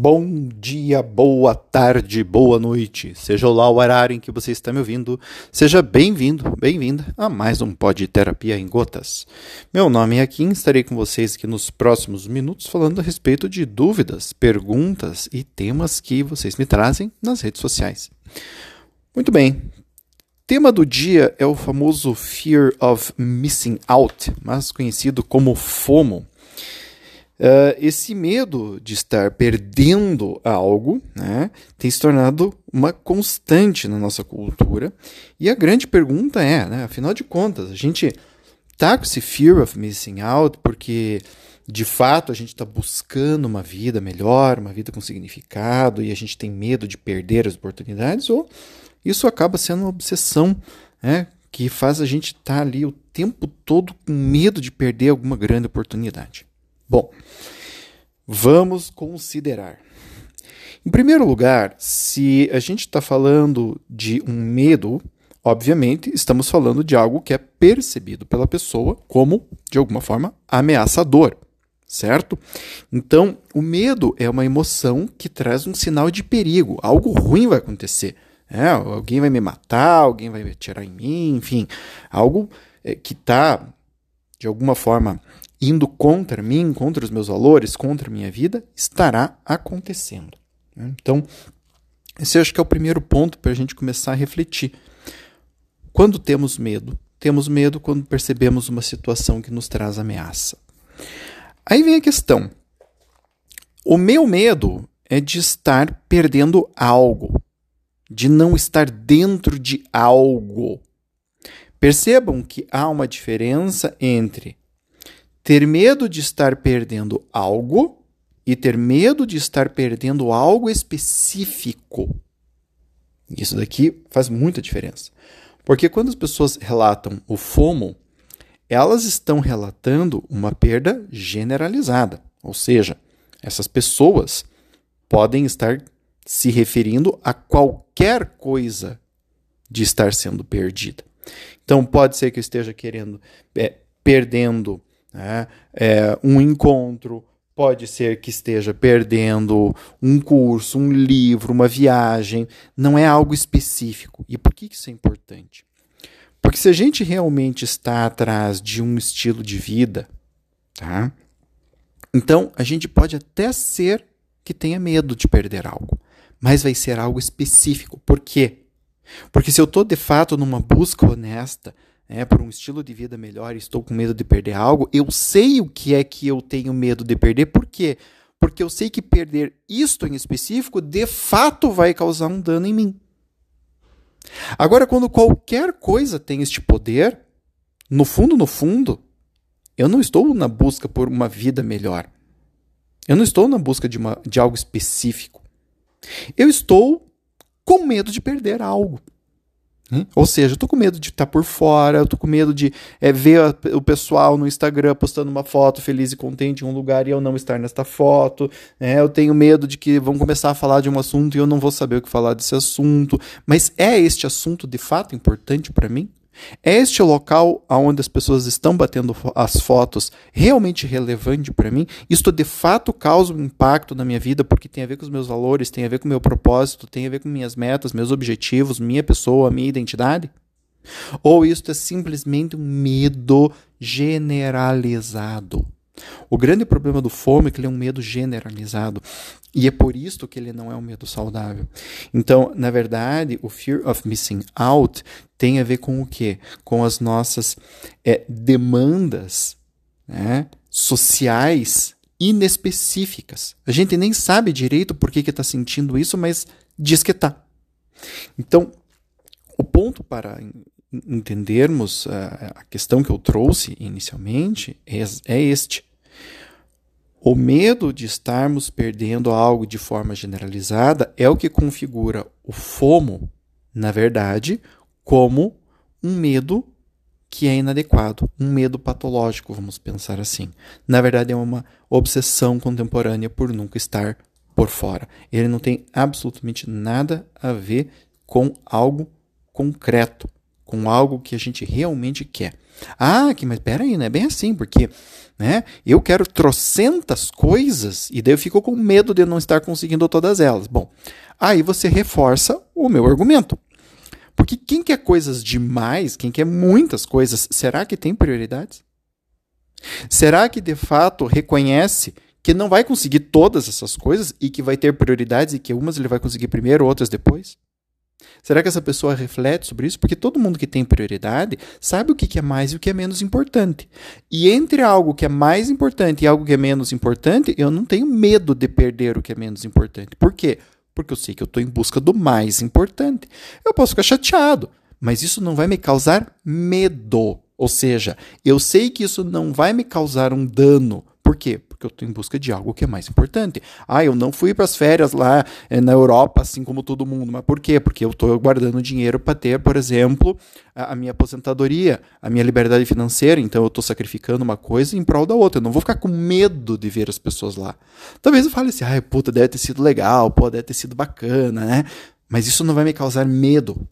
Bom dia, boa tarde, boa noite. Seja lá o horário em que você está me ouvindo, seja bem-vindo, bem-vinda a mais um Pod Terapia em Gotas. Meu nome é Kim, estarei com vocês aqui nos próximos minutos falando a respeito de dúvidas, perguntas e temas que vocês me trazem nas redes sociais. Muito bem. Tema do dia é o famoso Fear of Missing Out, mais conhecido como FOMO. Uh, esse medo de estar perdendo algo né, tem se tornado uma constante na nossa cultura. E a grande pergunta é, né, afinal de contas, a gente tá com esse fear of missing out porque de fato a gente está buscando uma vida melhor, uma vida com significado e a gente tem medo de perder as oportunidades ou isso acaba sendo uma obsessão né, que faz a gente estar tá ali o tempo todo com medo de perder alguma grande oportunidade. Bom, vamos considerar. Em primeiro lugar, se a gente está falando de um medo, obviamente estamos falando de algo que é percebido pela pessoa como, de alguma forma, ameaçador, certo? Então, o medo é uma emoção que traz um sinal de perigo, algo ruim vai acontecer. É, alguém vai me matar, alguém vai atirar em mim, enfim, algo é, que está, de alguma forma, indo contra mim, contra os meus valores, contra a minha vida, estará acontecendo. Né? Então, esse acho que é o primeiro ponto para a gente começar a refletir. Quando temos medo? Temos medo quando percebemos uma situação que nos traz ameaça. Aí vem a questão. O meu medo é de estar perdendo algo, de não estar dentro de algo. Percebam que há uma diferença entre ter medo de estar perdendo algo e ter medo de estar perdendo algo específico. Isso daqui faz muita diferença. Porque quando as pessoas relatam o FOMO, elas estão relatando uma perda generalizada. Ou seja, essas pessoas podem estar se referindo a qualquer coisa de estar sendo perdida. Então, pode ser que esteja querendo, é, perdendo né? É, um encontro pode ser que esteja perdendo um curso, um livro, uma viagem. Não é algo específico. E por que isso é importante? Porque se a gente realmente está atrás de um estilo de vida, tá? Então a gente pode até ser que tenha medo de perder algo, mas vai ser algo específico. Por quê? Porque se eu estou de fato numa busca honesta né, por um estilo de vida melhor e estou com medo de perder algo, eu sei o que é que eu tenho medo de perder. Por quê? Porque eu sei que perder isto em específico de fato vai causar um dano em mim. Agora, quando qualquer coisa tem este poder, no fundo, no fundo, eu não estou na busca por uma vida melhor. Eu não estou na busca de, uma, de algo específico. Eu estou com medo de perder algo. Hum? Ou seja, eu tô com medo de estar tá por fora, eu tô com medo de é, ver a, o pessoal no Instagram postando uma foto feliz e contente em um lugar e eu não estar nesta foto. Né? Eu tenho medo de que vão começar a falar de um assunto e eu não vou saber o que falar desse assunto. Mas é este assunto de fato importante para mim? É este local onde as pessoas estão batendo as fotos realmente relevante para mim? Isto de fato causa um impacto na minha vida porque tem a ver com os meus valores, tem a ver com o meu propósito, tem a ver com minhas metas, meus objetivos, minha pessoa, minha identidade? Ou isto é simplesmente um medo generalizado? O grande problema do fome é que ele é um medo generalizado. E é por isso que ele não é um medo saudável. Então, na verdade, o fear of missing out tem a ver com o quê? Com as nossas é, demandas né, sociais inespecíficas. A gente nem sabe direito por que está sentindo isso, mas diz que está. Então, o ponto para entendermos a, a questão que eu trouxe inicialmente é, é este. O medo de estarmos perdendo algo de forma generalizada é o que configura o FOMO, na verdade, como um medo que é inadequado, um medo patológico, vamos pensar assim. Na verdade, é uma obsessão contemporânea por nunca estar por fora. Ele não tem absolutamente nada a ver com algo concreto, com algo que a gente realmente quer. Ah, que, mas peraí, não é bem assim, porque né, eu quero trocentas coisas e daí eu fico com medo de não estar conseguindo todas elas. Bom, aí você reforça o meu argumento. Porque quem quer coisas demais, quem quer muitas coisas, será que tem prioridades? Será que de fato reconhece que não vai conseguir todas essas coisas e que vai ter prioridades e que umas ele vai conseguir primeiro, outras depois? Será que essa pessoa reflete sobre isso? Porque todo mundo que tem prioridade sabe o que é mais e o que é menos importante. E entre algo que é mais importante e algo que é menos importante, eu não tenho medo de perder o que é menos importante. Por quê? Porque eu sei que eu estou em busca do mais importante. Eu posso ficar chateado, mas isso não vai me causar medo. Ou seja, eu sei que isso não vai me causar um dano. Por quê? Porque eu estou em busca de algo que é mais importante. Ah, eu não fui para as férias lá é, na Europa, assim como todo mundo. Mas por quê? Porque eu estou guardando dinheiro para ter, por exemplo, a, a, minha aposentadoria, a minha liberdade financeira. Então eu estou sacrificando uma coisa em prol da outra. Eu não vou ficar com medo de ver as pessoas lá. Talvez eu fale assim, ai, puta, deve ter sido legal, pô, deve ter sido bacana, né? Mas isso não vai me causar medo.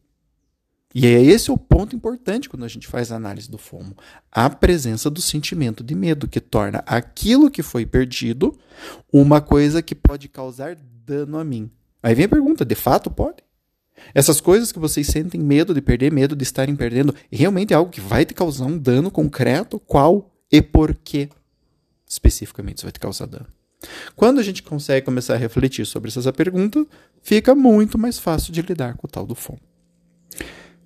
E é esse o ponto importante quando a gente faz a análise do FOMO. A presença do sentimento de medo, que torna aquilo que foi perdido uma coisa que pode causar dano a mim. Aí vem a pergunta: de fato pode? Essas coisas que vocês sentem medo de perder, medo de estarem perdendo, realmente é algo que vai te causar um dano concreto? Qual e por que especificamente isso vai te causar dano? Quando a gente consegue começar a refletir sobre essa pergunta, fica muito mais fácil de lidar com o tal do FOMO.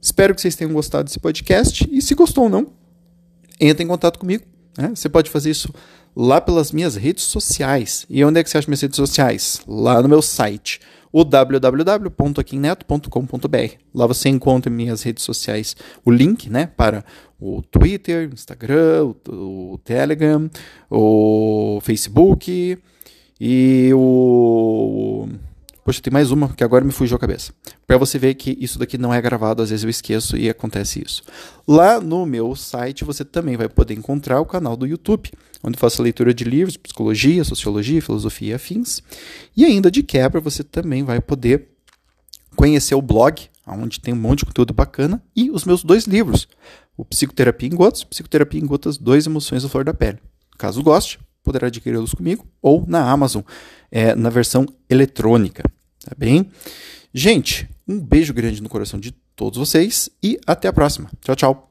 Espero que vocês tenham gostado desse podcast. E se gostou ou não, entre em contato comigo. Né? Você pode fazer isso lá pelas minhas redes sociais. E onde é que você acha minhas redes sociais? Lá no meu site, o www.aquineto.com.br. Lá você encontra minhas redes sociais, o link né, para o Twitter, Instagram, o, o Telegram, o Facebook e o Poxa, tem mais uma que agora me fugiu a cabeça. Para você ver que isso daqui não é gravado, às vezes eu esqueço e acontece isso. Lá no meu site você também vai poder encontrar o canal do YouTube, onde faço leitura de livros, psicologia, sociologia, filosofia e afins. E ainda de quebra você também vai poder conhecer o blog, onde tem um monte de conteúdo bacana, e os meus dois livros, o Psicoterapia em Gotas, Psicoterapia em Gotas, Dois Emoções da Flor da Pele. Caso goste, poderá adquiri-los comigo ou na Amazon, é, na versão eletrônica. Tá bem? Gente, um beijo grande no coração de todos vocês e até a próxima. Tchau, tchau.